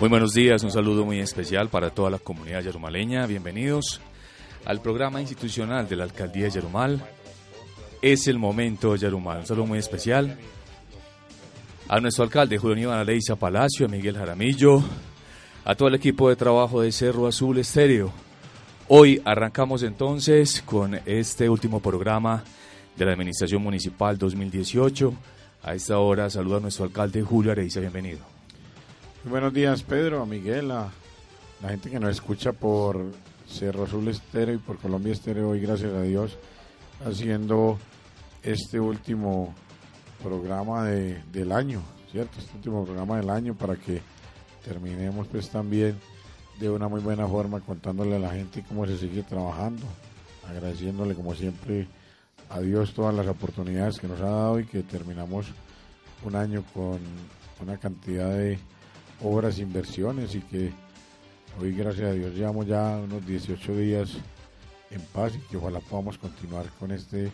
Muy buenos días, un saludo muy especial para toda la comunidad yarumaleña. Bienvenidos al programa institucional de la Alcaldía de Yarumal. Es el momento Yarumal. Un saludo muy especial a nuestro alcalde Julio Iván Aleiza Palacio, a Miguel Jaramillo, a todo el equipo de trabajo de Cerro Azul Estéreo. Hoy arrancamos entonces con este último programa de la Administración Municipal 2018. A esta hora saluda a nuestro alcalde Julio Areiza. Bienvenido. Buenos días, Pedro, a Miguel, a la gente que nos escucha por Cerro Azul Estéreo y por Colombia Estéreo hoy, gracias a Dios, haciendo este último programa de, del año, ¿cierto? Este último programa del año para que terminemos pues también de una muy buena forma contándole a la gente cómo se sigue trabajando, agradeciéndole como siempre a Dios todas las oportunidades que nos ha dado y que terminamos un año con una cantidad de obras, inversiones y que hoy gracias a Dios llevamos ya unos 18 días en paz y que ojalá podamos continuar con este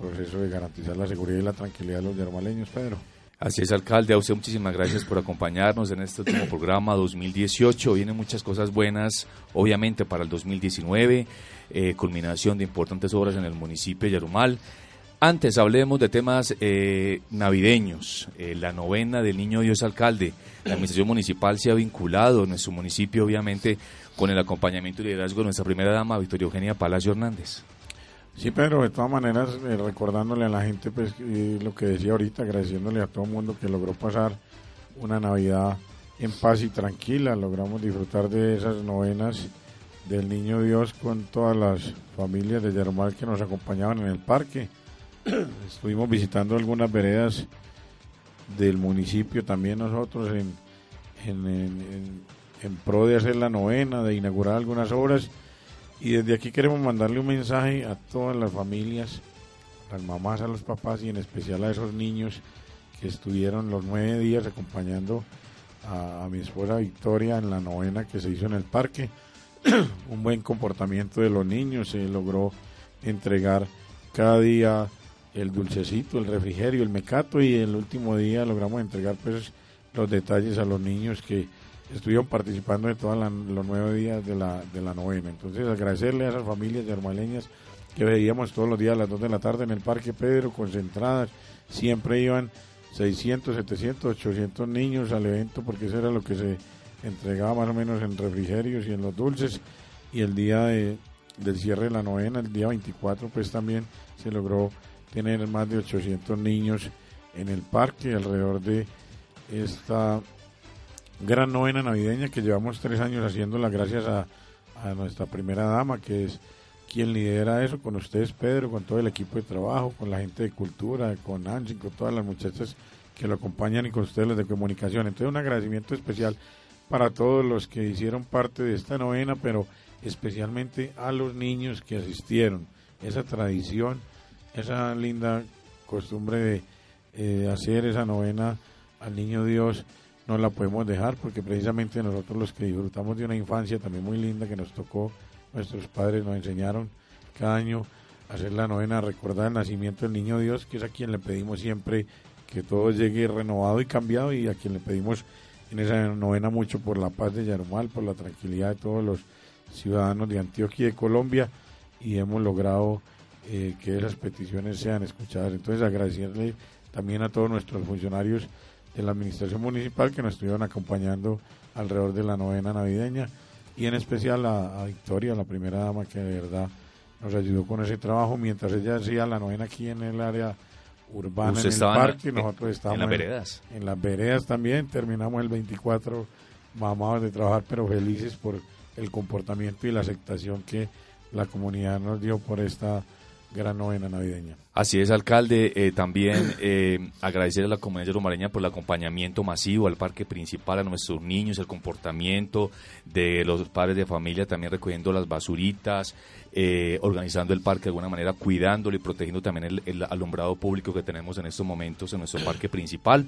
proceso de garantizar la seguridad y la tranquilidad de los yermaleños, Pedro. Así es, alcalde. A usted muchísimas gracias por acompañarnos en este último programa 2018. Vienen muchas cosas buenas, obviamente, para el 2019. Eh, culminación de importantes obras en el municipio de Yarumal. Antes hablemos de temas eh, navideños, eh, la novena del Niño Dios Alcalde. La Administración Municipal se ha vinculado en nuestro municipio, obviamente, con el acompañamiento y liderazgo de nuestra primera dama, Victoria Eugenia Palacio Hernández. Sí, pero de todas maneras, eh, recordándole a la gente pues lo que decía ahorita, agradeciéndole a todo el mundo que logró pasar una Navidad en paz y tranquila, logramos disfrutar de esas novenas del Niño Dios con todas las familias de Yermal que nos acompañaban en el parque estuvimos visitando algunas veredas del municipio también nosotros en, en, pro de hacer la novena, de inaugurar algunas obras. Y desde aquí queremos mandarle un mensaje a todas las familias, a las mamás, a los papás y en especial a esos niños que estuvieron los nueve días acompañando a mi esposa Victoria en la novena que se hizo en el parque. un buen comportamiento de los niños, se logró entregar cada día el dulcecito, el refrigerio, el mecato y el último día logramos entregar pues los detalles a los niños que estuvieron participando de todos los nueve días de la, de la novena. Entonces agradecerle a esas familias hermaleñas que veíamos todos los días a las dos de la tarde en el Parque Pedro, concentradas, siempre iban 600, 700, 800 niños al evento porque eso era lo que se entregaba más o menos en refrigerios y en los dulces y el día de, del cierre de la novena, el día 24 pues también se logró tener más de 800 niños en el parque alrededor de esta gran novena navideña que llevamos tres años haciéndola gracias a, nuestra primera dama que es quien lidera eso con ustedes Pedro, con todo el equipo de trabajo, con la gente de cultura, con Angie, con todas las muchachas que lo acompañan y con ustedes los de comunicación. Entonces un agradecimiento especial para todos los que hicieron parte de esta novena, pero especialmente a los niños que asistieron. Esa tradición esa linda costumbre de eh, hacer esa novena al Niño Dios no la podemos dejar porque precisamente nosotros los que disfrutamos de una infancia también muy linda que nos tocó, nuestros padres nos enseñaron cada año hacer la novena, recordar el nacimiento del Niño Dios, que es a quien le pedimos siempre que todo llegue renovado y cambiado y a quien le pedimos en esa novena mucho por la paz de Yarumal, por la tranquilidad de todos los ciudadanos de Antioquia y de Colombia y hemos logrado eh, que esas peticiones sean escuchadas. Entonces agradecerle también a todos nuestros funcionarios de la administración municipal que nos estuvieron acompañando alrededor de la novena navideña y en especial a, Victoria, la primera dama que de verdad nos ayudó con ese trabajo mientras ella hacía la novena aquí en el área urbana, en el parque, nosotros estábamos en las veredas. En, las veredas también, terminamos el 24 mamados de trabajar, pero felices por el comportamiento y la aceptación que la comunidad nos dio por esta gran novena navideña. Así es, alcalde. Eh, también eh, agradecer a la comunidad yarumareña por el acompañamiento masivo al parque principal, a nuestros niños, el comportamiento de los padres de familia, también recogiendo las basuritas, eh, organizando el parque de alguna manera, cuidándolo y protegiendo también el, alumbrado público que tenemos en estos momentos en nuestro parque principal.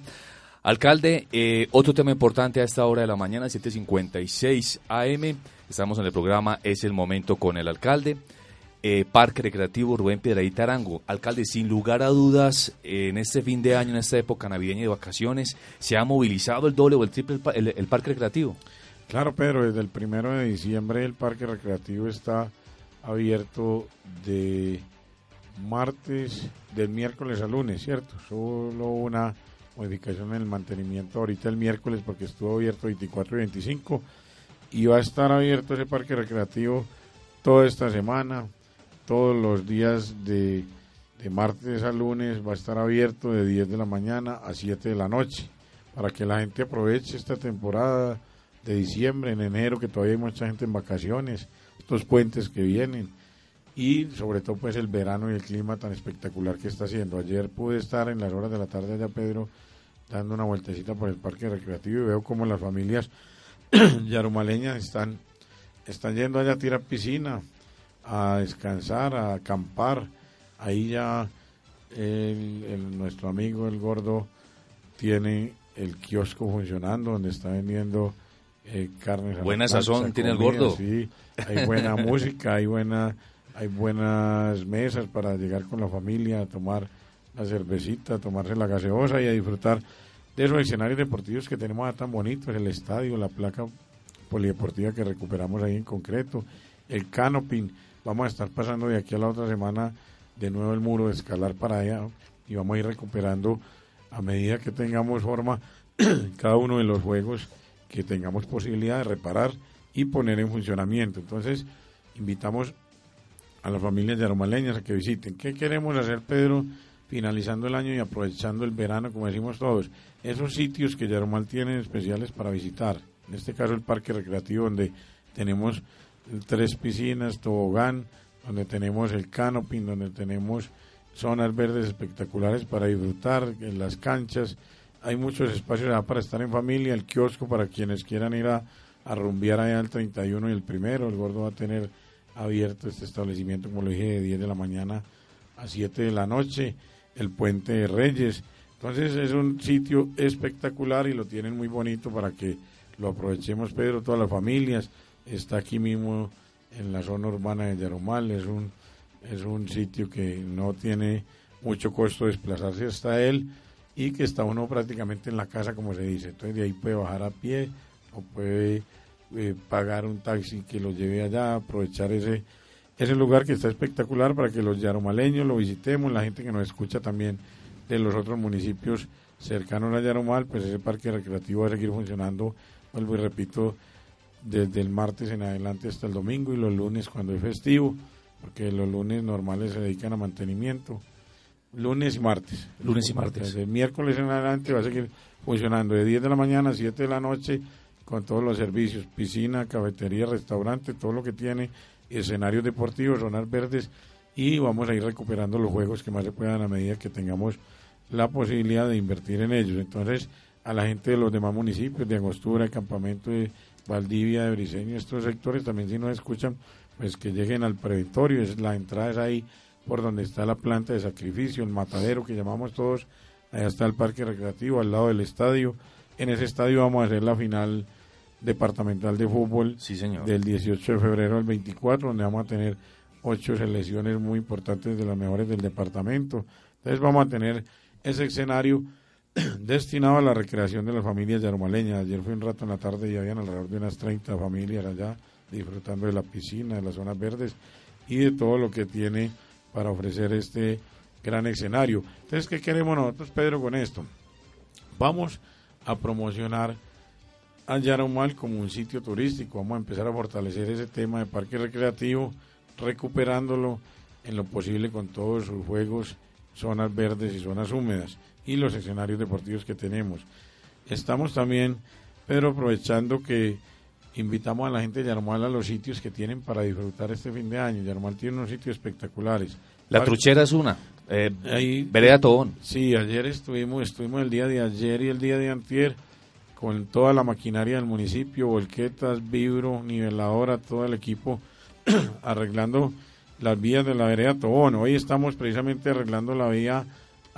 Alcalde, otro tema importante a esta hora de la mañana, 7.56 AM. Estamos en el programa Es el Momento con el alcalde. Eh, Parque Recreativo Rubén Piedraíta Arango. Alcalde, sin lugar a dudas, en este fin de año, en esta época navideña de vacaciones, ¿se ha movilizado el doble o el triple el, Parque Recreativo? Claro, Pedro, desde el primero de diciembre el Parque Recreativo está abierto de martes, del miércoles a lunes, ¿cierto? Solo una modificación en el mantenimiento ahorita el miércoles porque estuvo abierto 24 y 25 y va a estar abierto ese parque recreativo toda esta semana, todos los días de, martes a lunes va a estar abierto de 10 de la mañana a 7 de la noche para que la gente aproveche esta temporada de diciembre, en enero, que todavía hay mucha gente en vacaciones, estos puentes que vienen y sobre todo pues el verano y el clima tan espectacular que está haciendo. Ayer pude estar en las horas de la tarde allá, Pedro, dando una vueltecita por el parque recreativo y veo como las familias yarumaleñas están, están yendo allá a tirar piscina, a descansar, a acampar. Ahí ya el, nuestro amigo el gordo tiene el kiosco funcionando donde está vendiendo eh, carnes. Buena sazón tiene el gordo. Sí, hay buena música, hay buena, hay buenas mesas para llegar con la familia a tomar la cervecita, a tomarse la gaseosa y a disfrutar de esos escenarios deportivos que tenemos tan bonitos, el estadio, la placa polideportiva que recuperamos ahí en concreto, el canoping Vamos a estar pasando de aquí a la otra semana de nuevo el muro de escalar para allá y vamos a ir recuperando a medida que tengamos forma cada uno de los juegos que tengamos posibilidad de reparar y poner en funcionamiento. Entonces, invitamos a las familias yaromaleñas a que visiten. ¿Qué queremos hacer, Pedro, finalizando el año y aprovechando el verano, como decimos todos? Esos sitios que Yaromal tiene especiales para visitar. En este caso, el parque recreativo, donde tenemos tres piscinas, tobogán, donde tenemos el canoping, donde tenemos zonas verdes espectaculares para disfrutar, en las canchas, hay muchos espacios para estar en familia, el kiosco para quienes quieran ir a, a rumbear allá el 31 y el primero, el gordo va a tener abierto este establecimiento, como lo dije, de 10 de la mañana a 7 de la noche, el puente de Reyes, entonces es un sitio espectacular y lo tienen muy bonito para que lo aprovechemos, Pedro, todas las familias, está aquí mismo en la zona urbana de Yarumal, es un, es un sitio que no tiene mucho costo desplazarse hasta él y que está uno prácticamente en la casa, como se dice. Entonces de ahí puede bajar a pie o puede eh, pagar un taxi que lo lleve allá, aprovechar ese, ese lugar que está espectacular para que los yaromaleños lo visitemos, la gente que nos escucha también de los otros municipios cercanos a Yarumal, pues ese parque recreativo va a seguir funcionando, vuelvo y repito, desde el martes en adelante hasta el domingo y los lunes cuando es festivo, porque los lunes normales se dedican a mantenimiento. Lunes y martes. Lunes y martes. Desde el miércoles en adelante va a seguir funcionando de 10 de la mañana a 7 de la noche con todos los servicios, piscina, cafetería, restaurante, todo lo que tiene, escenarios deportivos, zonas verdes y vamos a ir recuperando los juegos que más se puedan a medida que tengamos la posibilidad de invertir en ellos. Entonces, a la gente de los demás municipios, de Angostura, Campamento de Valdivia, de Briseño, estos sectores también si nos escuchan, pues que lleguen al previtorio, es, la entrada es ahí por donde está la planta de sacrificio, el matadero que llamamos todos, allá está el parque recreativo al lado del estadio, en ese estadio vamos a hacer la final departamental de fútbol sí, señor. del 18 de febrero al 24, donde vamos a tener ocho selecciones muy importantes de las mejores del departamento. Entonces vamos a tener ese escenario destinado a la recreación de las familias yarmaleñas. Ayer fui un rato en la tarde y habían alrededor de unas 30 familias allá disfrutando de la piscina, de las zonas verdes y de todo lo que tiene para ofrecer este gran escenario. Entonces, ¿qué queremos nosotros, Pedro, con esto? Vamos a promocionar a Yarumal como un sitio turístico. Vamos a empezar a fortalecer ese tema de parque recreativo, recuperándolo en lo posible con todos sus juegos, zonas verdes y zonas húmedas y los escenarios deportivos que tenemos. Estamos también, Pedro, aprovechando que invitamos a la gente de Yarmal a los sitios que tienen para disfrutar este fin de año. Yarmal tiene unos sitios espectaculares. La truchera es una. Eh, ahí, Vereda Tobón. Sí, ayer estuvimos, estuvimos el día de ayer y el día de antier con toda la maquinaria del municipio, volquetas, vibro, niveladora, todo el equipo arreglando las vías de la vereda Tobón. Hoy estamos precisamente arreglando la vía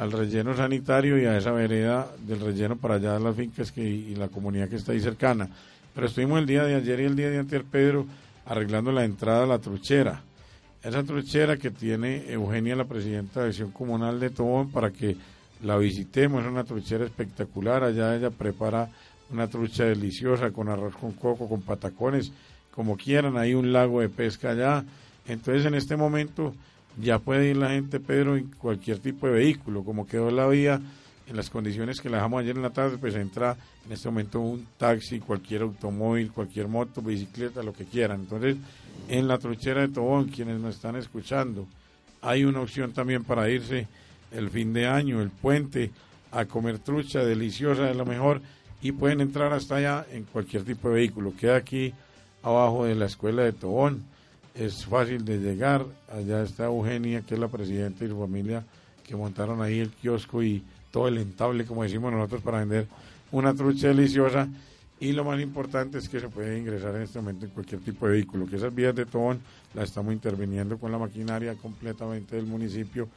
al relleno sanitario y a esa vereda del relleno para allá de las fincas que, y la comunidad que está ahí cercana. Pero estuvimos el día de ayer y el día de anterior, Pedro, arreglando la entrada a la truchera. Esa truchera que tiene Eugenia, la presidenta de Acción Comunal de Tobón, para que la visitemos. Es una truchera espectacular. Allá ella prepara una trucha deliciosa con arroz con coco, con patacones, como quieran. Hay un lago de pesca allá. Entonces, en este momento ya puede ir la gente, Pedro, en cualquier tipo de vehículo, como quedó la vía en las condiciones que la dejamos ayer en la tarde, pues entra en este momento un taxi, cualquier automóvil, cualquier moto, bicicleta, lo que quieran. Entonces, en la truchera de Tobón, quienes nos están escuchando, hay una opción también para irse el fin de año, el puente, a comer trucha deliciosa, de lo mejor, y pueden entrar hasta allá en cualquier tipo de vehículo. Queda aquí abajo de la escuela de Tobón es fácil de llegar. Allá está Eugenia, que es la presidenta y su familia, que montaron ahí el kiosco y todo el entable, como decimos nosotros, para vender una trucha deliciosa. Y lo más importante es que se puede ingresar en este momento en cualquier tipo de vehículo, que esas vías de Tobón las estamos interviniendo con la maquinaria completamente del municipio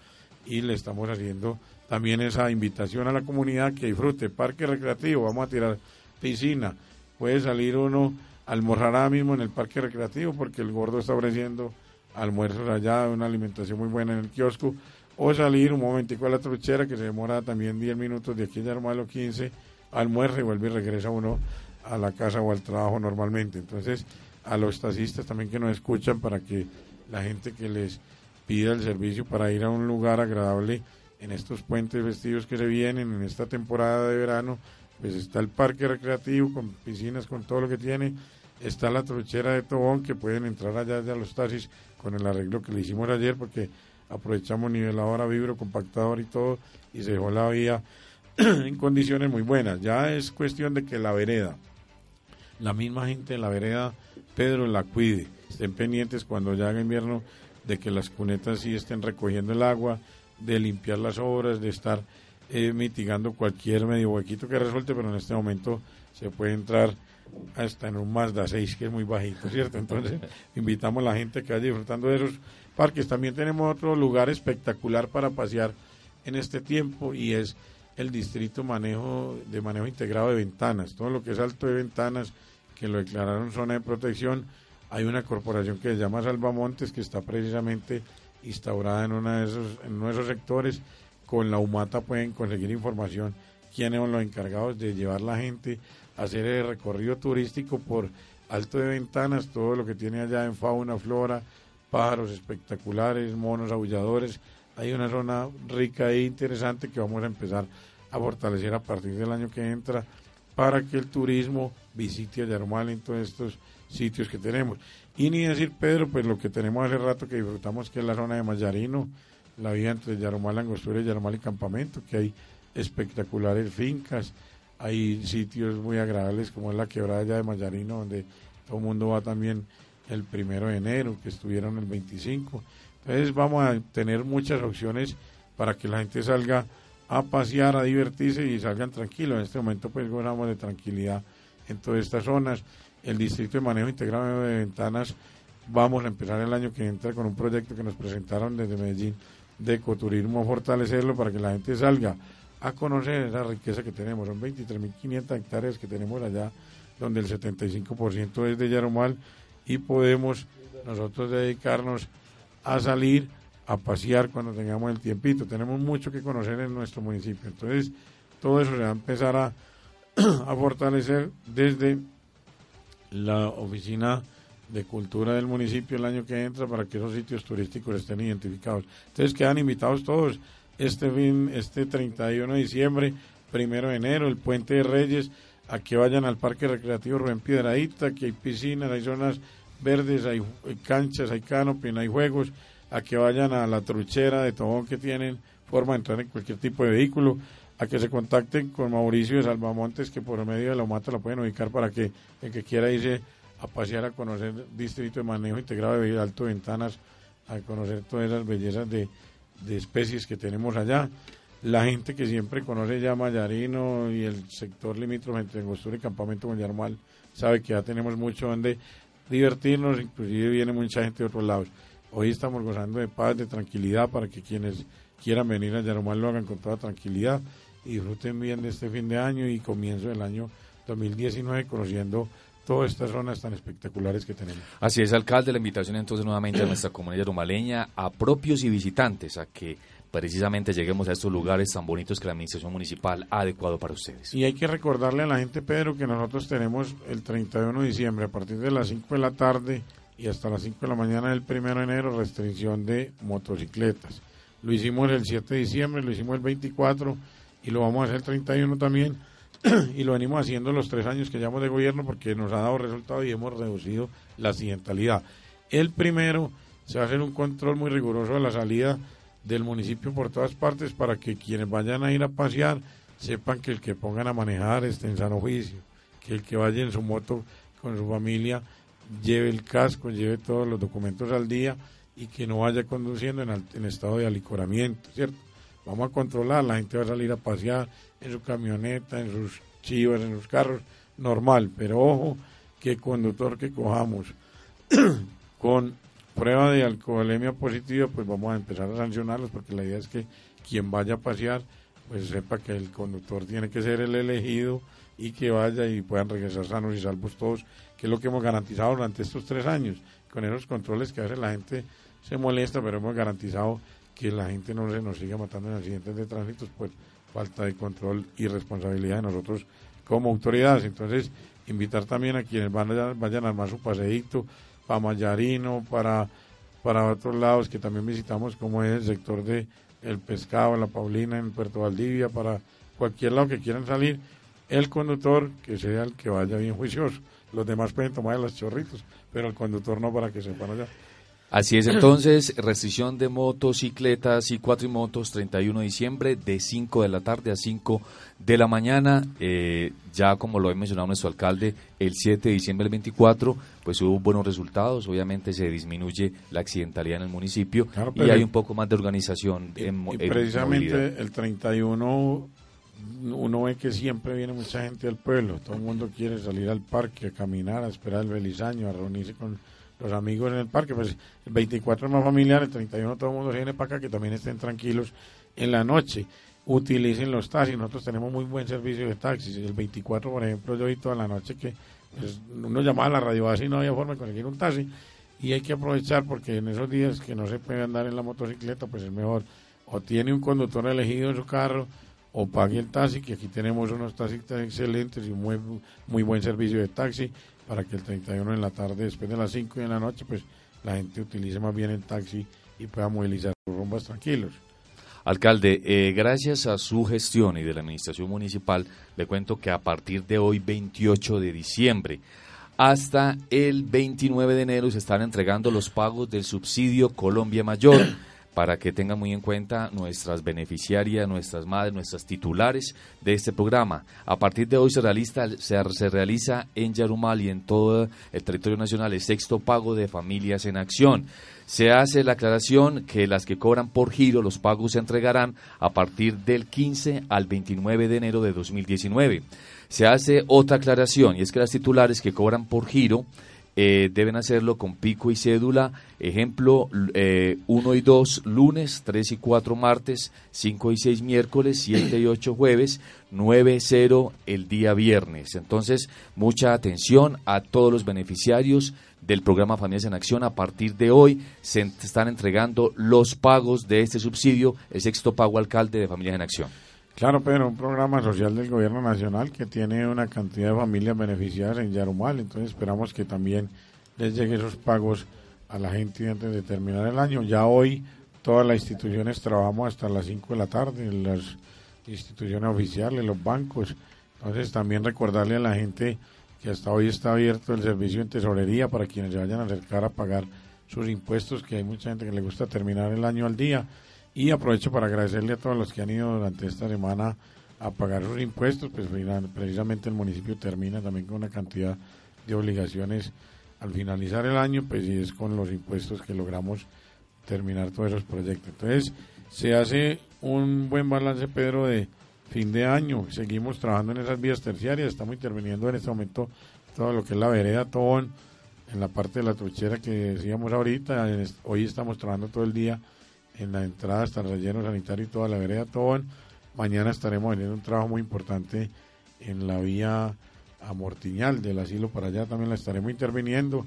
y le estamos haciendo también esa invitación a la comunidad que disfrute parque recreativo, vamos a tirar piscina, puede salir uno almorzará mismo en el parque recreativo porque el gordo está ofreciendo almuerzos allá, una alimentación muy buena en el kiosco, o salir un momentico a la truchera que se demora también 10 minutos de aquí a o 15, almuerza y vuelve y regresa uno a la casa o al trabajo normalmente. Entonces, a los taxistas también que nos escuchan para que la gente que les pida el servicio para ir a un lugar agradable en estos puentes vestidos que se vienen, en esta temporada de verano, pues está el parque recreativo con piscinas, con todo lo que tiene, está la truchera de Tobón que pueden entrar allá a los taxis con el arreglo que le hicimos ayer porque aprovechamos niveladora, vibro, compactador y todo y se dejó la vía en condiciones muy buenas. Ya es cuestión de que la vereda, la misma gente de la vereda, Pedro la cuide, estén pendientes cuando ya haga invierno de que las cunetas sí estén recogiendo el agua, de limpiar las obras, de estar eh, mitigando cualquier medio huequito que resulte, pero en este momento se puede entrar hasta en un Mazda 6 que es muy bajito, ¿cierto? Entonces invitamos a la gente que vaya disfrutando de esos parques. También tenemos otro lugar espectacular para pasear en este tiempo y es el distrito manejo de manejo integrado de ventanas. Todo lo que es alto de ventanas, que lo declararon zona de protección, hay una corporación que se llama Salvamontes que está precisamente instaurada en, una de esos, en uno de esos sectores con la UMATA pueden conseguir información quiénes son los encargados de llevar la gente a hacer el recorrido turístico por Alto de Ventanas, todo lo que tiene allá en fauna, flora, pájaros espectaculares, monos, aulladores. Hay una zona rica e interesante que vamos a empezar a fortalecer a partir del año que entra para que el turismo visite a Yarumal en todos estos sitios que tenemos. Y ni decir, Pedro, pues lo que tenemos hace rato que disfrutamos, que es la zona de Mayarino, la vía entre Yarumal, Angostura y Yarumal y Campamento, que hay espectaculares fincas, hay sitios muy agradables como es la quebrada ya de Mayarino, donde todo el mundo va también el primero de enero, que estuvieron el 25. Entonces vamos a tener muchas opciones para que la gente salga a pasear, a divertirse y salgan tranquilos. En este momento pues gozamos de tranquilidad en todas estas zonas. El Distrito de Manejo Integrado de Ventanas, vamos a empezar el año que entra con un proyecto que nos presentaron desde Medellín de ecoturismo, fortalecerlo para que la gente salga a conocer esa riqueza que tenemos. Son 23.500 hectáreas que tenemos allá, donde el 75% es de Yarumal y podemos nosotros dedicarnos a salir a pasear cuando tengamos el tiempito. Tenemos mucho que conocer en nuestro municipio. Entonces, todo eso se va a empezar a, a fortalecer desde la oficina de cultura del municipio el año que entra para que esos sitios turísticos estén identificados. Entonces quedan invitados todos este fin, este 31 de diciembre, primero de enero, el Puente de Reyes, a que vayan al Parque Recreativo Rubén Piedradita, que hay piscinas, hay zonas verdes, hay, canchas, hay canopy, hay juegos, a que vayan a la truchera de Tobón que tienen forma de entrar en cualquier tipo de vehículo, a que se contacten con Mauricio de Salvamontes, que por medio de la UMATA lo pueden ubicar para que el que quiera irse a pasear a conocer Distrito de Manejo Integrado de Alto Ventanas a conocer todas esas bellezas de, especies que tenemos allá. La gente que siempre conoce ya Mayarino y el sector limítrofe entre Angostura y Campamento Guayarmal sabe que ya tenemos mucho donde divertirnos, inclusive viene mucha gente de otros lados. Hoy estamos gozando de paz, de tranquilidad para que quienes quieran venir a Yarumal lo hagan con toda tranquilidad y disfruten bien de este fin de año y comienzo del año 2019 conociendo todas estas zonas tan espectaculares que tenemos. Así es, alcalde, la invitación entonces nuevamente a nuestra comunidad yarumaleña, a propios y visitantes, a que precisamente lleguemos a estos lugares tan bonitos que la administración municipal ha adecuado para ustedes. Y hay que recordarle a la gente, Pedro, que nosotros tenemos el 31 de diciembre a partir de las 5 de la tarde y hasta las 5 de la mañana del 1 de enero restricción de motocicletas. Lo hicimos el 7 de diciembre, lo hicimos el 24 y lo vamos a hacer el 31 también y lo venimos haciendo los tres años que llevamos de gobierno porque nos ha dado resultado y hemos reducido la accidentalidad. El primero se va a hacer un control muy riguroso de la salida del municipio por todas partes para que quienes vayan a ir a pasear sepan que el que pongan a manejar esté en sano juicio, que el que vaya en su moto con su familia lleve el casco, lleve todos los documentos al día y que no vaya conduciendo en, en estado de alicoramiento, ¿cierto? Vamos a controlar, la gente va a salir a pasear en su camioneta, en sus chivas, en sus carros, normal, pero ojo que conductor que cojamos con prueba de alcoholemia positiva, pues vamos a empezar a sancionarlos porque la idea es que quien vaya a pasear, pues sepa que el conductor tiene que ser el elegido y que vaya y puedan regresar sanos y salvos todos, que es lo que hemos garantizado durante estos tres años. Con esos controles que hace la gente se molesta, pero hemos garantizado que la gente no se nos siga matando en accidentes de tránsito, pues falta de control y responsabilidad de nosotros como autoridades. Entonces, invitar también a quienes van a, vayan a armar su paseíto para Mayarino, para, para otros lados que también visitamos, como es el sector de El Pescado, La Paulina, en Puerto Valdivia, para cualquier lado que quieran salir, el conductor que sea el que vaya bien juicioso. Los demás pueden tomar de los chorritos, pero el conductor no para que se sepan allá. Así es, entonces, restricción de motocicletas y cuatrimotos, 31 de diciembre, de 5 de la tarde a 5 de la mañana. Eh, ya como lo ha mencionado nuestro alcalde, el 7 de diciembre del 24, pues hubo buenos resultados. Obviamente se disminuye la accidentalidad en el municipio y hay un poco más de organización. en, y precisamente el 31 uno ve que siempre viene mucha gente al pueblo. Todo el mundo quiere salir al parque a caminar, a esperar el belisaño, a reunirse con los amigos en el parque. Pues el 24 es más familiar, el 31 todo el mundo viene para acá, que también estén tranquilos en la noche. Utilicen los taxis, nosotros tenemos muy buen servicio de taxis. El 24, por ejemplo, yo vi toda la noche que pues, uno llamaba a la radio así no había forma de conseguir un taxi. Y hay que aprovechar porque en esos días que no se puede andar en la motocicleta, pues es mejor o tiene un conductor elegido en su carro o pague el taxi, que aquí tenemos unos taxis excelentes y muy, muy buen servicio de taxi para que el 31 en la tarde, después de las 5 y en la noche, pues la gente utilice más bien el taxi y pueda movilizar sus rumbas tranquilos. Alcalde, eh, gracias a su gestión y de la administración municipal, le cuento que a partir de hoy, 28 de diciembre, hasta el 29 de enero se están entregando los pagos del subsidio Colombia Mayor para que tengan muy en cuenta nuestras beneficiarias, nuestras madres, nuestras titulares de este programa. A partir de hoy se realiza, en Yarumal y en todo el territorio nacional el sexto pago de familias en acción. Se hace la aclaración que las que cobran por giro los pagos se entregarán a partir del 15 al 29 de enero de 2019. Se hace otra aclaración y es que las titulares que cobran por giro eh, deben hacerlo con pico y cédula. Ejemplo, 1 eh, y 2 lunes, 3 y 4 martes, 5 y 6 miércoles, 7 y 8 jueves, 9 y 0 el día viernes. Entonces, mucha atención a todos los beneficiarios del programa Familias en Acción. A partir de hoy se están entregando los pagos de este subsidio, el sexto pago alcalde de Familias en Acción. Claro, pero un programa social del gobierno nacional que tiene una cantidad de familias beneficiadas en Yarumal, entonces esperamos que también les lleguen esos pagos a la gente antes de terminar el año. Ya hoy todas las instituciones trabajamos hasta las 5 de la tarde, las instituciones oficiales, los bancos. Entonces también recordarle a la gente que hasta hoy está abierto el servicio en tesorería para quienes se vayan a acercar a pagar sus impuestos, que hay mucha gente que le gusta terminar el año al día. Y aprovecho para agradecerle a todos los que han ido durante esta semana a pagar sus impuestos, pues precisamente el municipio termina también con una cantidad de obligaciones al finalizar el año, pues y es con los impuestos que logramos terminar todos esos proyectos. Entonces, se hace un buen balance, Pedro, de fin de año. Seguimos trabajando en esas vías terciarias, estamos interviniendo en este momento todo lo que es la vereda Tobón, en la parte de la truchera que decíamos ahorita. Hoy estamos trabajando todo el día en la entrada hasta el relleno sanitario y toda la vereda Tobón. Mañana estaremos haciendo un trabajo muy importante en la vía a Mortiñal del asilo para allá también la estaremos interviniendo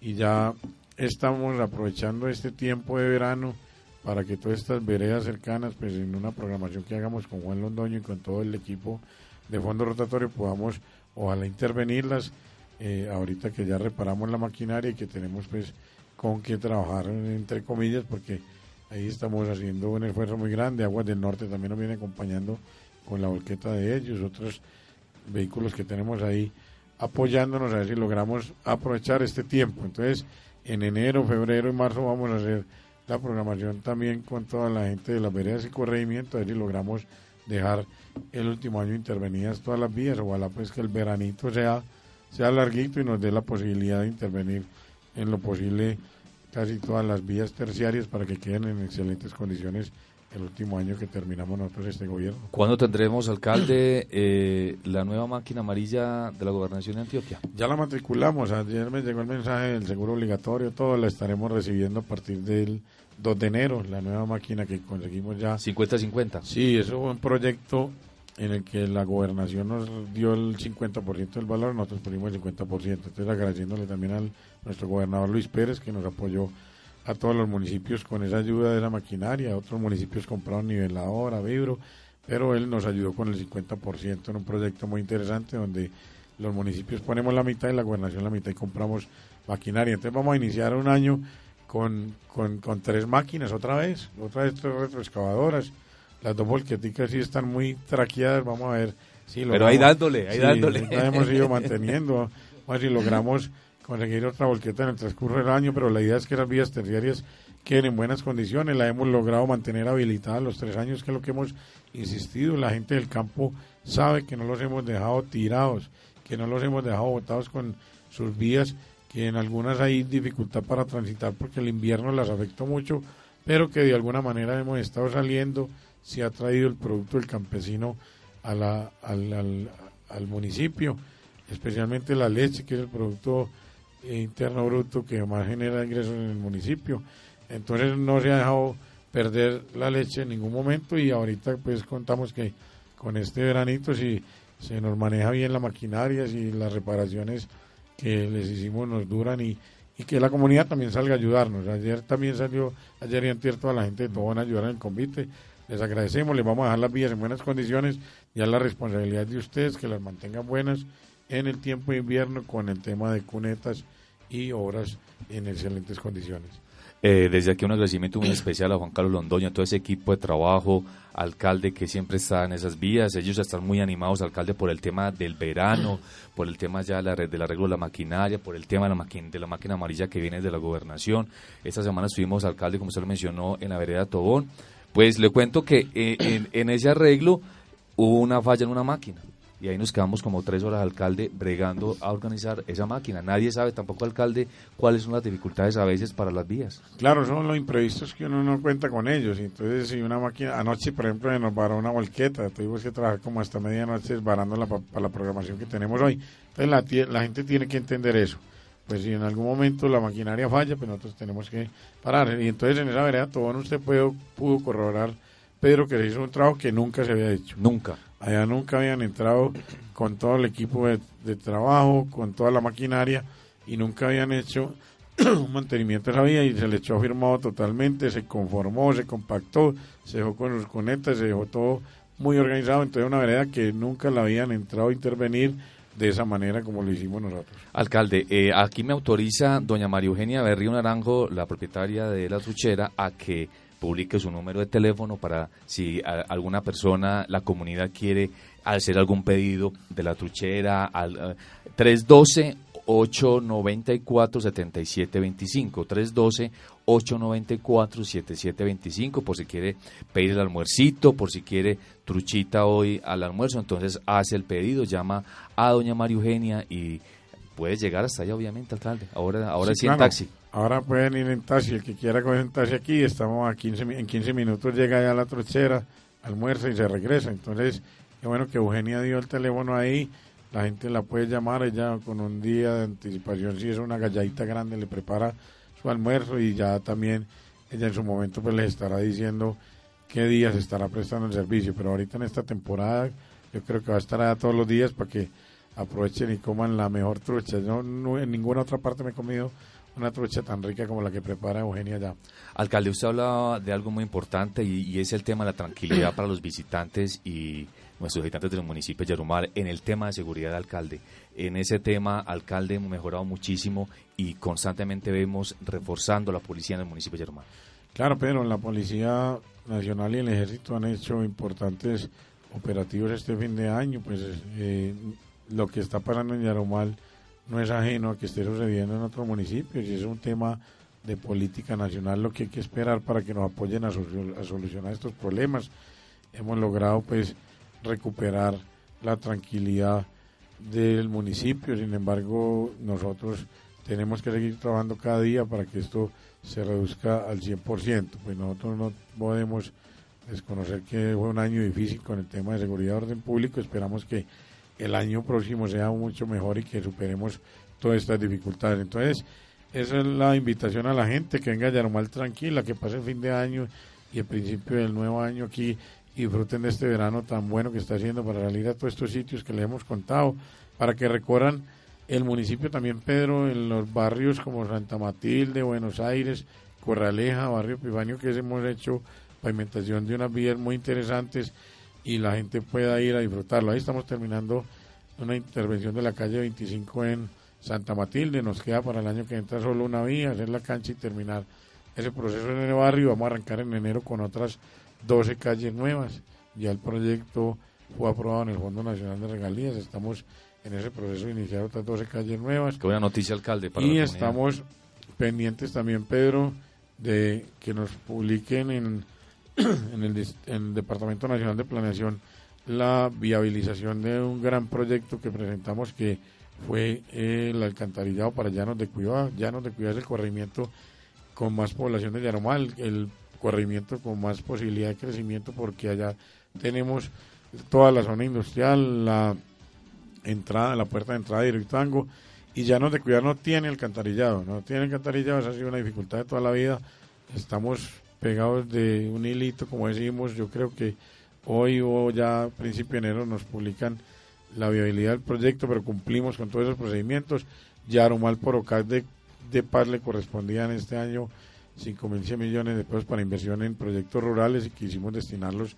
y ya estamos aprovechando este tiempo de verano para que todas estas veredas cercanas, pues en una programación que hagamos con Juan Londoño y con todo el equipo de fondo rotatorio podamos ojalá intervenirlas eh, ahorita que ya reparamos la maquinaria y que tenemos pues con qué trabajar entre comillas porque ahí estamos haciendo un esfuerzo muy grande, Aguas del Norte también nos viene acompañando con la volqueta de ellos, otros vehículos que tenemos ahí apoyándonos a ver si logramos aprovechar este tiempo. Entonces, en enero, febrero y marzo vamos a hacer la programación también con toda la gente de las veredas y corregimiento, a ver si logramos dejar el último año intervenidas todas las vías, ojalá pues que el veranito sea, sea larguito y nos dé la posibilidad de intervenir en lo posible casi todas las vías terciarias para que queden en excelentes condiciones el último año que terminamos nosotros este gobierno. ¿Cuándo tendremos, alcalde, eh, la nueva máquina amarilla de la gobernación de Antioquia? Ya la matriculamos, ayer me llegó el mensaje del seguro obligatorio, todo la estaremos recibiendo a partir del 2 de enero, la nueva máquina que conseguimos ya. 50-50. Sí, eso fue un proyecto en el que la gobernación nos dio el 50% del valor, nosotros pusimos el 50%. Entonces agradeciéndole también al nuestro gobernador Luis Pérez que nos apoyó a todos los municipios con esa ayuda de la maquinaria. Otros municipios compraron niveladora, vibro, pero él nos ayudó con el 50% en un proyecto muy interesante donde los municipios ponemos la mitad y la gobernación la mitad y compramos maquinaria. Entonces vamos a iniciar un año con, con, tres máquinas otra vez, otra vez tres retroexcavadoras. Las dos volqueticas sí están muy traqueadas, vamos a ver si Pero ahí dándole, ahí dándole. hemos ido manteniendo, vamos a ver si logramos conseguir otra volqueta en el transcurso del año, pero la idea es que las vías terciarias queden en buenas condiciones. La hemos logrado mantener habilitada los tres años, que es lo que hemos insistido. La gente del campo sabe que no los hemos dejado tirados, que no los hemos dejado botados con sus vías, que en algunas hay dificultad para transitar porque el invierno las afectó mucho, pero que de alguna manera hemos estado saliendo, se ha traído el producto del campesino a la, al, al, al municipio, especialmente la leche, que es el producto interno bruto que más genera ingresos en el municipio. Entonces no se ha dejado perder la leche en ningún momento y ahorita pues contamos que con este veranito si se nos maneja bien la maquinaria, si las reparaciones que les hicimos nos duran y, que la comunidad también salga a ayudarnos. Ayer también salió, ayer y antier toda la gente de van a ayudar en el convite. Les agradecemos, les vamos a dejar las vías en buenas condiciones. Ya la responsabilidad de ustedes que las mantengan buenas en el tiempo de invierno con el tema de cunetas y obras en excelentes condiciones. Eh, desde aquí un agradecimiento muy especial a Juan Carlos Londoño, a todo ese equipo de trabajo, alcalde que siempre está en esas vías. Ellos están muy animados, alcalde, por el tema del verano, por el tema ya de la red del arreglo de la maquinaria, por el tema de la, de la máquina amarilla que viene de la gobernación. Esta semana estuvimos, alcalde, como usted lo mencionó, en la vereda Tobón. Pues le cuento que eh, en ese arreglo hubo una falla en una máquina y ahí nos quedamos como tres horas, alcalde, bregando a organizar esa máquina. Nadie sabe tampoco, alcalde, cuáles son las dificultades a veces para las vías. Claro, son los imprevistos que uno no cuenta con ellos. Entonces, si una máquina, anoche, por ejemplo, nos varó una volqueta, tuvimos que trabajar como hasta medianoche desbarándola para la programación que tenemos hoy. Entonces, la, la gente tiene que entender eso. Pues si en algún momento la maquinaria falla, pues nosotros tenemos que parar. Y entonces, en esa vereda, todo usted pudo, pudo corroborar, Pedro, que se hizo un trabajo que nunca se había hecho. Nunca Allá nunca habían entrado con todo el equipo de, trabajo, con toda la maquinaria y nunca habían hecho un mantenimiento de la vía y se le echó firmado totalmente, se conformó, se compactó, se dejó con los conetas, se dejó todo muy organizado. Entonces una vereda que nunca la habían entrado a intervenir de esa manera como lo hicimos nosotros. Alcalde, eh, aquí me autoriza doña María Eugenia Berrío Naranjo, la propietaria de la truchera, a que publique su número de teléfono para si alguna persona, la comunidad quiere hacer algún pedido de la truchera al 312 894 7725 312 894 7725 por si quiere pedir el almuercito, por si quiere truchita hoy al almuerzo, entonces hace el pedido, llama a doña María Eugenia y puede llegar hasta allá, obviamente, alcalde. Ahora, ahora sí, en taxi. Ahora pueden ir en taxi. El que quiera coger taxi aquí, estamos a 15, en 15 minutos, llega ya a la trochera, almuerza y se regresa. Entonces, qué bueno que Eugenia dio el teléfono ahí. La gente la puede llamar, ella con un día de anticipación, si es una galladita grande, le prepara su almuerzo y ya también ella en su momento pues les estará diciendo qué días estará prestando el servicio. Pero ahorita en esta temporada yo creo que va a estar allá todos los días para que aprovechen y coman la mejor trucha. Yo no, en ninguna otra parte me he comido una trucha tan rica como la que prepara Eugenia allá. Alcalde, usted hablaba de algo muy importante y, es el tema de la tranquilidad para los visitantes y nuestros habitantes del municipio de Yarumal en el tema de seguridad, alcalde. En ese tema, alcalde, hemos mejorado muchísimo y constantemente vemos reforzando la policía en el municipio de Yarumal. Claro, pero la Policía Nacional y el Ejército han hecho importantes operativos este fin de año, pues eh, lo que está pasando en Yarumal no es ajeno a que esté sucediendo en otros municipios y es un tema de política nacional lo que hay que esperar para que nos apoyen a, solucionar estos problemas. Hemos logrado pues recuperar la tranquilidad del municipio, sin embargo nosotros tenemos que seguir trabajando cada día para que esto se reduzca al 100%, pues nosotros no podemos desconocer que fue un año difícil con el tema de seguridad y orden público, esperamos que el año próximo sea mucho mejor y que superemos todas estas dificultades. Entonces, esa es la invitación a la gente, que venga a Yarumal tranquila, que pase el fin de año y el principio del nuevo año aquí y disfruten de este verano tan bueno que está haciendo para salir a todos estos sitios que les hemos contado, para que recorran el municipio también, Pedro, en los barrios como Santa Matilde, Buenos Aires, Corraleja, Barrio Epifanio, que hemos hecho pavimentación de unas vías muy interesantes y la gente pueda ir a disfrutarlo. Ahí estamos terminando una intervención de la calle 25 en Santa Matilde. Nos queda para el año que entra solo una vía, hacer la cancha y terminar ese proceso en el barrio. Vamos a arrancar en enero con otras 12 calles nuevas. Ya el proyecto fue aprobado en el Fondo Nacional de Regalías. Estamos en ese proceso de iniciar otras 12 calles nuevas. Qué buena noticia, alcalde. Para y estamos pendientes también, Pedro, de que nos publiquen en en el, Departamento Nacional de Planeación la viabilización de un gran proyecto que presentamos que fue el alcantarillado para Llanos de Cuidado. Llanos de Cuidado es el corregimiento con más población de Yaromal, el corregimiento con más posibilidad de crecimiento porque allá tenemos toda la zona industrial, la entrada, la puerta de entrada de Tango y Llanos de Cuidado no tiene alcantarillado, no tiene alcantarillado, esa ha sido una dificultad de toda la vida. Estamos pegados de un hilito, como decimos, yo creo que hoy o ya principio de enero nos publican la viabilidad del proyecto, pero cumplimos con todos esos procedimientos. Ya Aromal por OCAC de, de Paz le correspondían este año 5.100 millones de pesos para inversión en proyectos rurales y quisimos destinarlos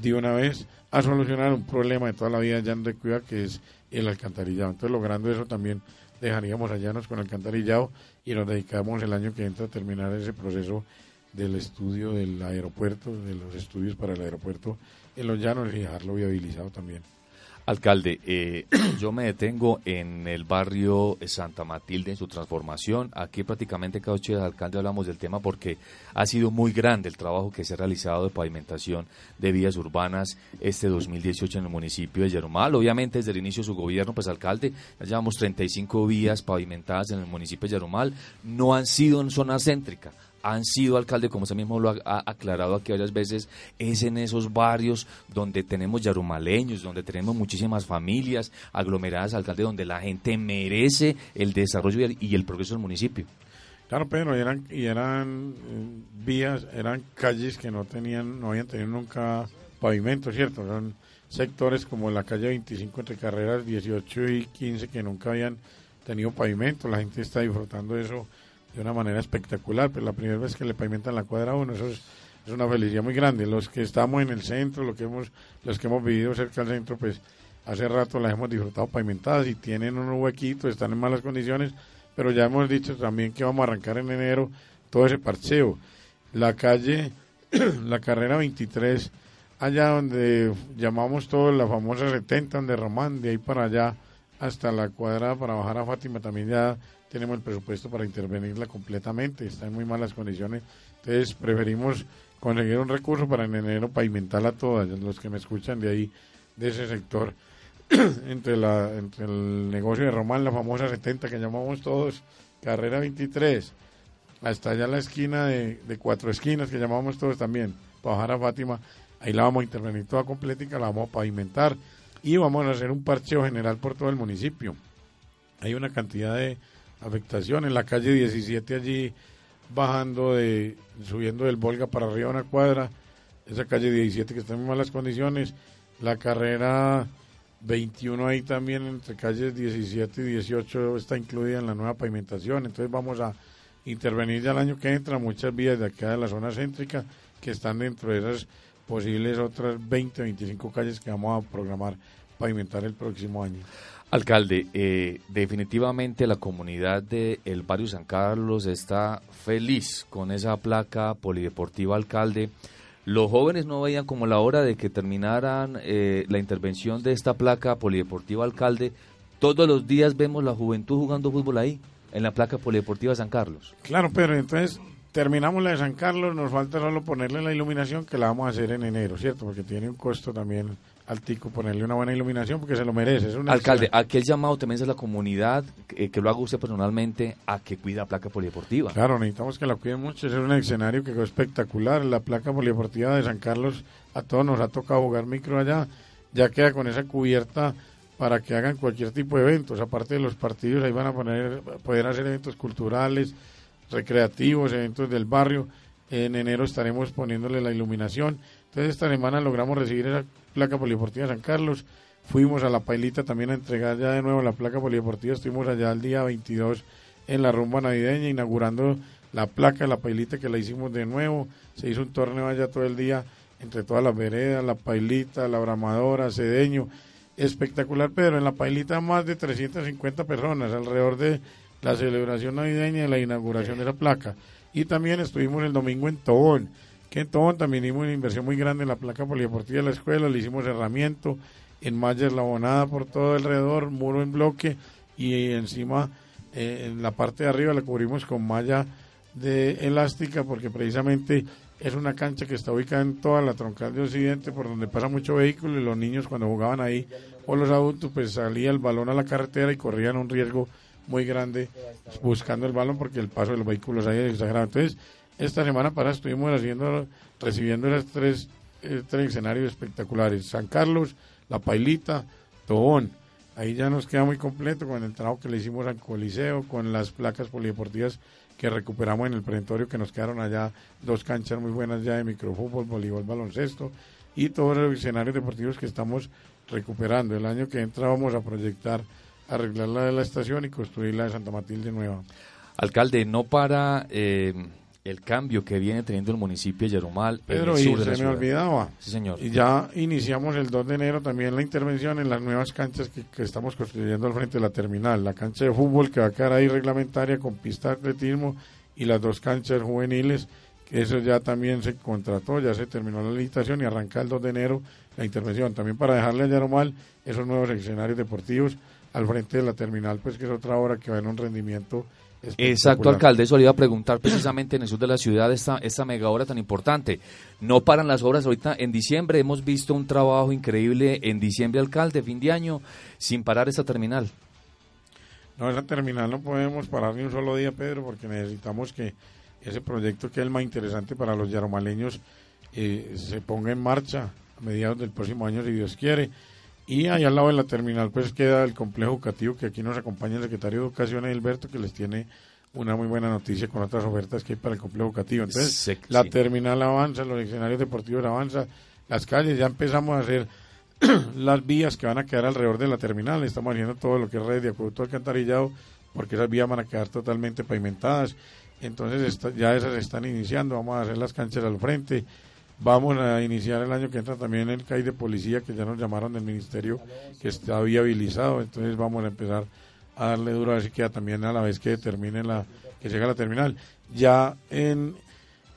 de una vez a solucionar un problema de toda la vida ya de cuida que es el alcantarillado. Entonces, logrando eso también dejaríamos a Llanos con alcantarillado y nos dedicamos el año que entra a terminar ese proceso del estudio del aeropuerto, de los estudios para el aeropuerto en los llanos y dejarlo viabilizado también. Alcalde, eh, yo me detengo en el barrio Santa Matilde en su transformación. Aquí prácticamente cada ocho días, alcalde, hablamos del tema porque ha sido muy grande el trabajo que se ha realizado de pavimentación de vías urbanas este 2018 en el municipio de Yerumal. Obviamente, desde el inicio de su gobierno, pues, alcalde, ya llevamos 35 vías pavimentadas en el municipio de Yerumal. No han sido en zona céntrica han sido alcalde, como usted mismo lo ha, aclarado aquí varias veces, es en esos barrios donde tenemos yarumaleños, donde tenemos muchísimas familias aglomeradas, alcalde, donde la gente merece el desarrollo y el progreso del municipio. Claro, Pedro, y eran, y eran eh, vías, eran calles que no tenían, no habían tenido nunca pavimento, ¿cierto? Son sectores como la calle 25 entre carreras 18 y 15 que nunca habían tenido pavimento, la gente está disfrutando de eso de una manera espectacular, pero la primera vez que le pavimentan la cuadra uno, eso es, una felicidad muy grande. Los que estamos en el centro, los que hemos, los que hemos vivido cerca del centro, pues hace rato las hemos disfrutado pavimentadas y tienen unos huequitos, están en malas condiciones, pero ya hemos dicho también que vamos a arrancar en enero todo ese parcheo. La calle, la carrera 23, allá donde llamamos todo la famosa 70, donde Román, de ahí para allá hasta la cuadra para bajar a Fátima también ya tenemos el presupuesto para intervenirla completamente, está en muy malas condiciones, entonces preferimos conseguir un recurso para en enero pavimentarla toda, los que me escuchan de ahí, de ese sector, entre, la, entre el negocio de Román, la famosa 70 que llamamos todos, carrera 23, hasta allá la esquina de, de cuatro esquinas que llamamos todos también, para bajar a Fátima, ahí la vamos a intervenir toda completica, la vamos a pavimentar. Y vamos a hacer un parcheo general por todo el municipio. Hay una cantidad de afectación en la calle 17 allí, bajando de, subiendo del Volga para arriba una cuadra, esa calle 17 que está en malas condiciones, la carrera 21 ahí también entre calles 17 y 18 está incluida en la nueva pavimentación, entonces vamos a intervenir ya el año que entra muchas vías de acá de la zona céntrica que están dentro de esas posibles otras 20 o 25 calles que vamos a programar pavimentar el próximo año. Alcalde, eh, definitivamente la comunidad del el barrio San Carlos está feliz con esa placa polideportiva alcalde. Los jóvenes no veían como la hora de que terminaran eh, la intervención de esta placa polideportiva alcalde. Todos los días vemos la juventud jugando fútbol ahí, en la placa polideportiva San Carlos. Claro, pero entonces terminamos la de San Carlos, nos falta solo ponerle la iluminación que la vamos a hacer en enero, ¿cierto? Porque tiene un costo también tico ponerle una buena iluminación porque se lo merece. Es Alcalde, aquel llamado también es la comunidad, eh, que lo haga usted personalmente, a que cuide la placa polideportiva. Claro, necesitamos que la cuiden mucho. es un escenario que quedó espectacular. La placa polideportiva de San Carlos, a todos nos ha tocado jugar micro allá. Ya queda con esa cubierta para que hagan cualquier tipo de eventos. Aparte de los partidos, ahí van a poner, poder hacer eventos culturales, recreativos, eventos del barrio. En enero estaremos poniéndole la iluminación. Entonces esta semana logramos recibir esa placa polideportiva San Carlos. Fuimos a la Pailita también a entregar ya de nuevo la placa polideportiva. Estuvimos allá el día 22 en la rumba navideña inaugurando la placa la Pailita que la hicimos de nuevo. Se hizo un torneo allá todo el día entre todas las veredas, la Pailita, la Bramadora, Cedeño. Espectacular, pero en la Pailita más de 350 personas alrededor de la celebración navideña y la inauguración de la placa. Y también estuvimos el domingo en Tobón que en Tobón también hicimos una inversión muy grande en la placa polideportiva de la escuela, le hicimos herramiento, en mallas labonada por todo alrededor, muro en bloque y encima eh, en la parte de arriba la cubrimos con malla de elástica porque precisamente es una cancha que está ubicada en toda la troncal de Occidente por donde pasa mucho vehículo y los niños cuando jugaban ahí o los adultos pues salía el balón a la carretera y corrían un riesgo muy grande buscando el balón porque el paso de los vehículos ahí es exagerado. Entonces esta semana para estuvimos haciendo, recibiendo los tres, eh, tres escenarios espectaculares. San Carlos, La Pailita, Tobón. Ahí ya nos queda muy completo con el trabajo que le hicimos al Coliseo, con las placas polideportivas que recuperamos en el preventorio, que nos quedaron allá dos canchas muy buenas ya de microfútbol, voleibol, baloncesto y todos los escenarios deportivos que estamos recuperando. El año que entra vamos a proyectar arreglar la de la estación y construir la de Santa Matilde nueva. Alcalde, no para eh, el cambio que viene teniendo el municipio de Yerumal. Pedro, y se me olvidaba. Sí, señor. Y ya iniciamos el 2 de enero también la intervención en las nuevas canchas que, estamos construyendo al frente de la terminal. La cancha de fútbol que va a quedar ahí reglamentaria con pista de atletismo y las dos canchas juveniles, que eso ya también se contrató, ya se terminó la licitación y arranca el 2 de enero la intervención. También para dejarle a Yerumal esos nuevos escenarios deportivos al frente de la terminal, pues que es otra obra que va en un rendimiento Exacto, alcalde, eso le iba a preguntar precisamente en el sur de la ciudad esta, esta mega obra tan importante. No paran las obras ahorita en diciembre, hemos visto un trabajo increíble en diciembre, alcalde, fin de año, sin parar esta terminal. No, esa terminal no podemos parar ni un solo día, Pedro, porque necesitamos que ese proyecto que es el más interesante para los yaromaleños eh, se ponga en marcha a mediados del próximo año, si Dios quiere. Y allá al lado de la terminal pues queda el complejo educativo que aquí nos acompaña el secretario de Educación Edilberto que les tiene una muy buena noticia con otras ofertas que hay para el complejo educativo. Entonces la terminal avanza, los escenarios deportivos avanzan, las calles ya empezamos a hacer las vías que van a quedar alrededor de la terminal, estamos haciendo todo lo que es red de acueducto alcantarillado porque esas vías van a quedar totalmente pavimentadas. Entonces ya esas están iniciando, vamos a hacer las canchas al frente, Vamos a iniciar el año que entra también el CAI de policía, que ya nos llamaron del ministerio, que está viabilizado. Entonces vamos a empezar a darle duro a ver si queda también a la vez que termine la, que llega la terminal. Ya en,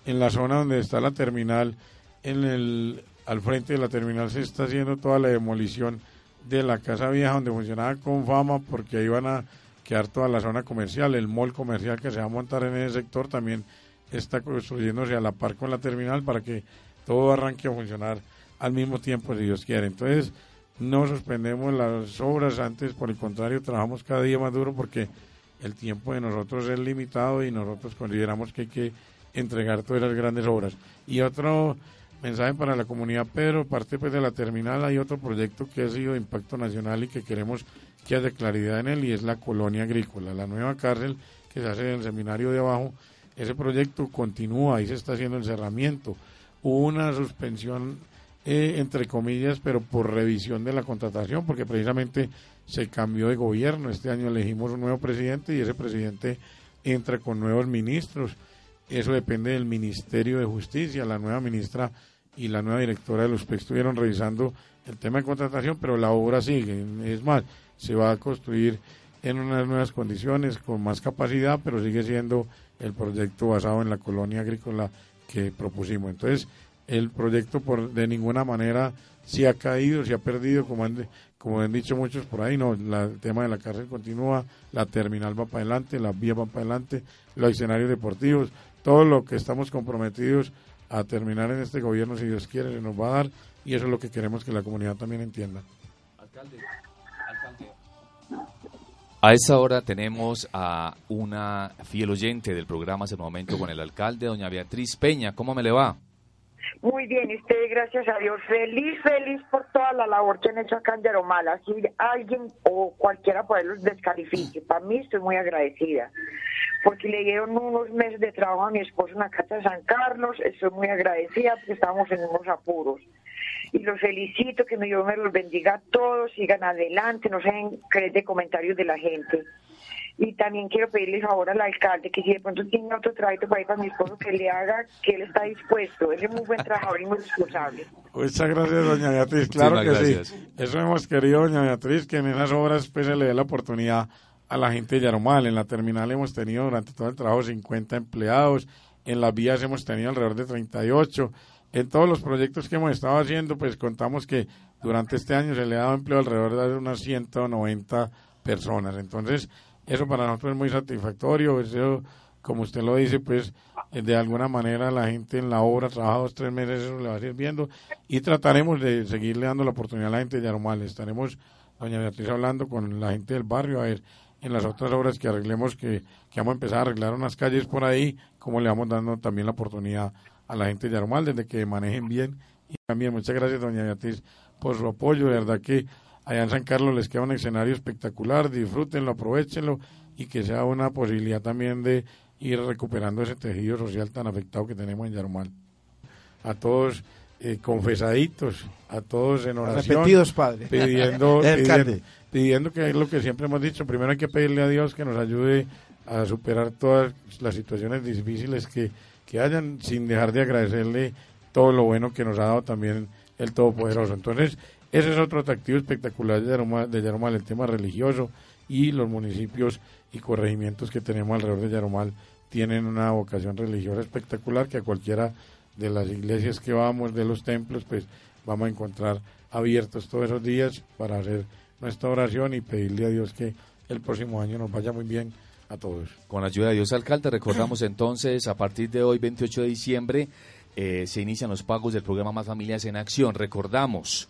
en la zona donde está la terminal, en el, al frente de la terminal se está haciendo toda la demolición de la casa vieja donde funcionaba con fama, porque ahí van a quedar toda la zona comercial, el mall comercial que se va a montar en ese sector también está construyéndose a la par con la terminal para que todo arranque a funcionar al mismo tiempo, si Dios quiere. Entonces, no suspendemos las obras, antes por el contrario trabajamos cada día más duro porque el tiempo de nosotros es limitado y nosotros consideramos que hay que entregar todas las grandes obras. Y otro mensaje para la comunidad Pedro, parte pues de la terminal hay otro proyecto que ha sido de impacto nacional y que queremos que haya claridad en él y es la colonia agrícola, la nueva cárcel que se hace en el seminario de abajo. Ese proyecto continúa, ahí se está haciendo el cerramiento. Una suspensión eh, entre comillas, pero por revisión de la contratación, porque precisamente se cambió de gobierno. Este año elegimos un nuevo presidente y ese presidente entra con nuevos ministros. Eso depende del Ministerio de Justicia. La nueva ministra y la nueva directora de los PEC estuvieron revisando el tema de contratación, pero la obra sigue. Es más, se va a construir en unas nuevas condiciones, con más capacidad, pero sigue siendo el proyecto basado en la colonia agrícola que propusimos. Entonces, el proyecto por de ninguna manera se ha caído, se ha perdido, como han, como han dicho muchos por ahí, no, el tema de la cárcel continúa, la terminal va para adelante, la vía va para adelante, los escenarios deportivos, todo lo que estamos comprometidos a terminar en este gobierno, si Dios quiere, se nos va a dar y eso es lo que queremos que la comunidad también entienda. Alcalde. A esta hora tenemos a una fiel oyente del programa Hace Momento con el alcalde, doña Beatriz Peña. ¿Cómo me le va? Muy bien, usted, gracias a Dios, feliz, feliz por toda la labor que han hecho acá en Yaromal. Así alguien o cualquiera por los descalifique. Para mí estoy muy agradecida, porque le dieron unos meses de trabajo a mi esposo en la Casa de San Carlos. Estoy muy agradecida porque estábamos en unos apuros. Y los felicito, que Dios me los bendiga a todos, sigan adelante, no sean creer de comentarios de la gente. Y también quiero pedirle favor al alcalde que si de pronto tiene otro trabajo para ir para mi esposo, que le haga, que él está dispuesto. Él es muy buen trabajador y muy responsable. Muchas gracias, doña Beatriz. Claro que sí. Eso hemos querido, doña Beatriz, que en esas obras pues, se le dé la oportunidad a la gente de Yaromal. En la terminal hemos tenido durante todo el trabajo 50 empleados. En las vías hemos tenido alrededor de 38. En todos los proyectos que hemos estado haciendo, pues contamos que durante este año se le ha dado empleo alrededor de unas 190 personas. Entonces, eso para nosotros es muy satisfactorio. Eso, como usted lo dice, pues eh, de alguna manera la gente en la obra trabaja dos, tres meses, eso le va sirviendo. Y trataremos de seguirle dando la oportunidad a la gente de Yaromal. Estaremos, doña Beatriz, hablando con la gente del barrio a ver en las otras obras que arreglemos, que, que vamos a empezar a arreglar unas calles por ahí, como le vamos dando también la oportunidad a la gente de Yaromal, desde que manejen bien. Y también muchas gracias, doña Beatriz, por su apoyo. De verdad que Allá en San Carlos les queda un escenario espectacular, disfrútenlo, aprovechenlo y que sea una posibilidad también de ir recuperando ese tejido social tan afectado que tenemos en Yarumal. A todos eh, confesaditos, a todos en oración. Repetidos, padre. Pidiendo, pidiendo, que es lo que siempre hemos dicho. Primero hay que pedirle a Dios que nos ayude a superar todas las situaciones difíciles que, que hayan, sin dejar de agradecerle todo lo bueno que nos ha dado también el Todopoderoso. Entonces, ese es otro atractivo espectacular de Yaromal, el tema religioso y los municipios y corregimientos que tenemos alrededor de Yaromal tienen una vocación religiosa espectacular que a cualquiera de las iglesias que vamos, de los templos, pues vamos a encontrar abiertos todos esos días para hacer nuestra oración y pedirle a Dios que el próximo año nos vaya muy bien a todos. Con la ayuda de Dios, alcalde, recordamos entonces, a partir de hoy, 28 de diciembre, eh, se inician los pagos del programa Más Familias en Acción. Recordamos,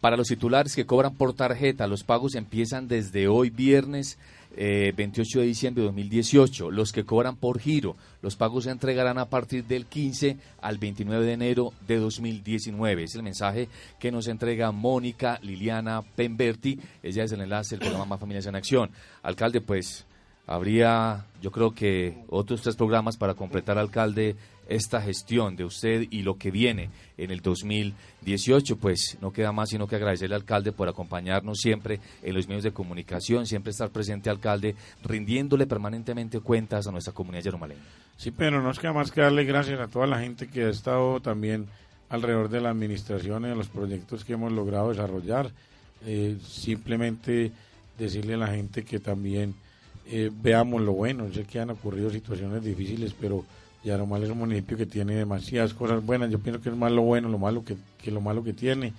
para los titulares que cobran por tarjeta, los pagos empiezan desde hoy viernes 28 eh, de diciembre de 2018. Los que cobran por giro, los pagos se entregarán a partir del 15 al 29 de enero de 2019. Es el mensaje que nos entrega Mónica Liliana Pemberti. Ella es el enlace del programa Más Familias en Acción. Alcalde, pues habría, yo creo que otros tres programas para completar, alcalde, esta gestión de usted y lo que viene en el 2018, pues no queda más sino que agradecerle al alcalde por acompañarnos siempre en los medios de comunicación, siempre estar presente alcalde, rindiéndole permanentemente cuentas a nuestra comunidad yeromaleña. Sí, pero no es queda más que darle gracias a toda la gente que ha estado también alrededor de la administración y de los proyectos que hemos logrado desarrollar. Eh, simplemente decirle a la gente que también eh, veamos lo bueno. Sé que han ocurrido situaciones difíciles, pero Yaromal es un municipio que tiene demasiadas cosas buenas. Yo pienso que es más lo bueno, lo malo que, lo malo que tiene.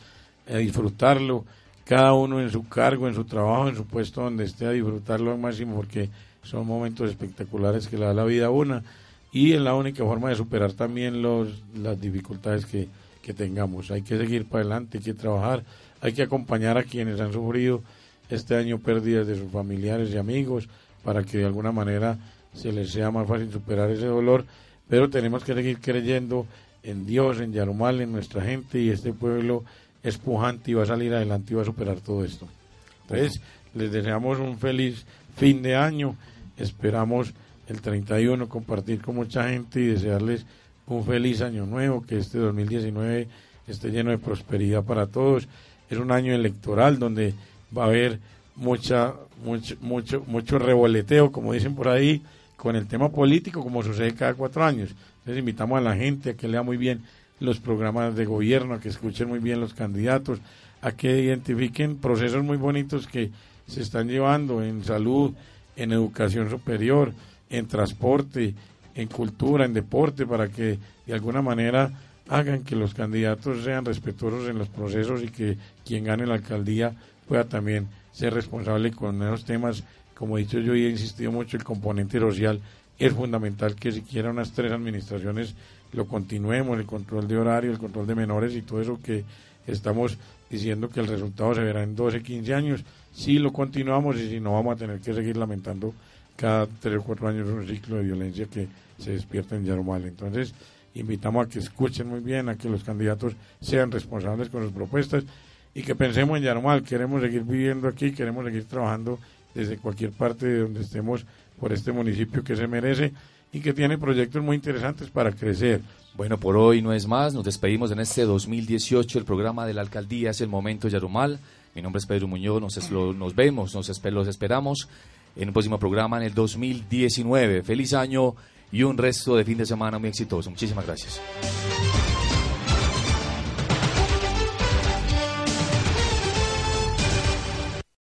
A disfrutarlo, cada uno en su cargo, en su trabajo, en su puesto donde esté, a disfrutarlo al máximo porque son momentos espectaculares que le da la vida a una y es la única forma de superar también los, las dificultades que, que tengamos. Hay que seguir para adelante, hay que trabajar, hay que acompañar a quienes han sufrido este año pérdidas de sus familiares y amigos para que de alguna manera se les sea más fácil superar ese dolor, pero tenemos que seguir creyendo en Dios, en Yarumal, en nuestra gente y este pueblo es pujante y va a salir adelante y va a superar todo esto. Entonces, les deseamos un feliz fin de año, esperamos el 31 compartir con mucha gente y desearles un feliz año nuevo, que este 2019 esté lleno de prosperidad para todos. Es un año electoral donde va a haber mucha, mucho, mucho, mucho revoleteo, como dicen por ahí, con el tema político, como sucede cada cuatro años. Entonces invitamos a la gente a que lea muy bien los programas de gobierno, a que escuchen muy bien los candidatos, a que identifiquen procesos muy bonitos que se están llevando en salud, en educación superior, en transporte, en cultura, en deporte, para que de alguna manera hagan que los candidatos sean respetuosos en los procesos y que quien gane la alcaldía pueda también ser responsable con esos temas. Como he dicho yo y he insistido mucho, el componente social es fundamental que siquiera unas tres administraciones lo continuemos, el control de horario, el control de menores y todo eso que estamos diciendo que el resultado se verá en 12, 15 años. Si lo continuamos y si no vamos a tener que seguir lamentando cada tres o cuatro años un ciclo de violencia que se despierta en Yarumal. Entonces, invitamos a que escuchen muy bien, a que los candidatos sean responsables con sus propuestas y que pensemos en Yarumal. Queremos seguir viviendo aquí, queremos seguir trabajando desde cualquier parte de donde estemos por este municipio que se merece y que tiene proyectos muy interesantes para crecer. Bueno, por hoy no es más. Nos despedimos en este 2018. El programa de la alcaldía es el momento Yarumal. Mi nombre es Pedro Muñoz. Nos, nos vemos, nos los esperamos en un próximo programa en el 2019. Feliz año y un resto de fin de semana muy exitoso. Muchísimas gracias.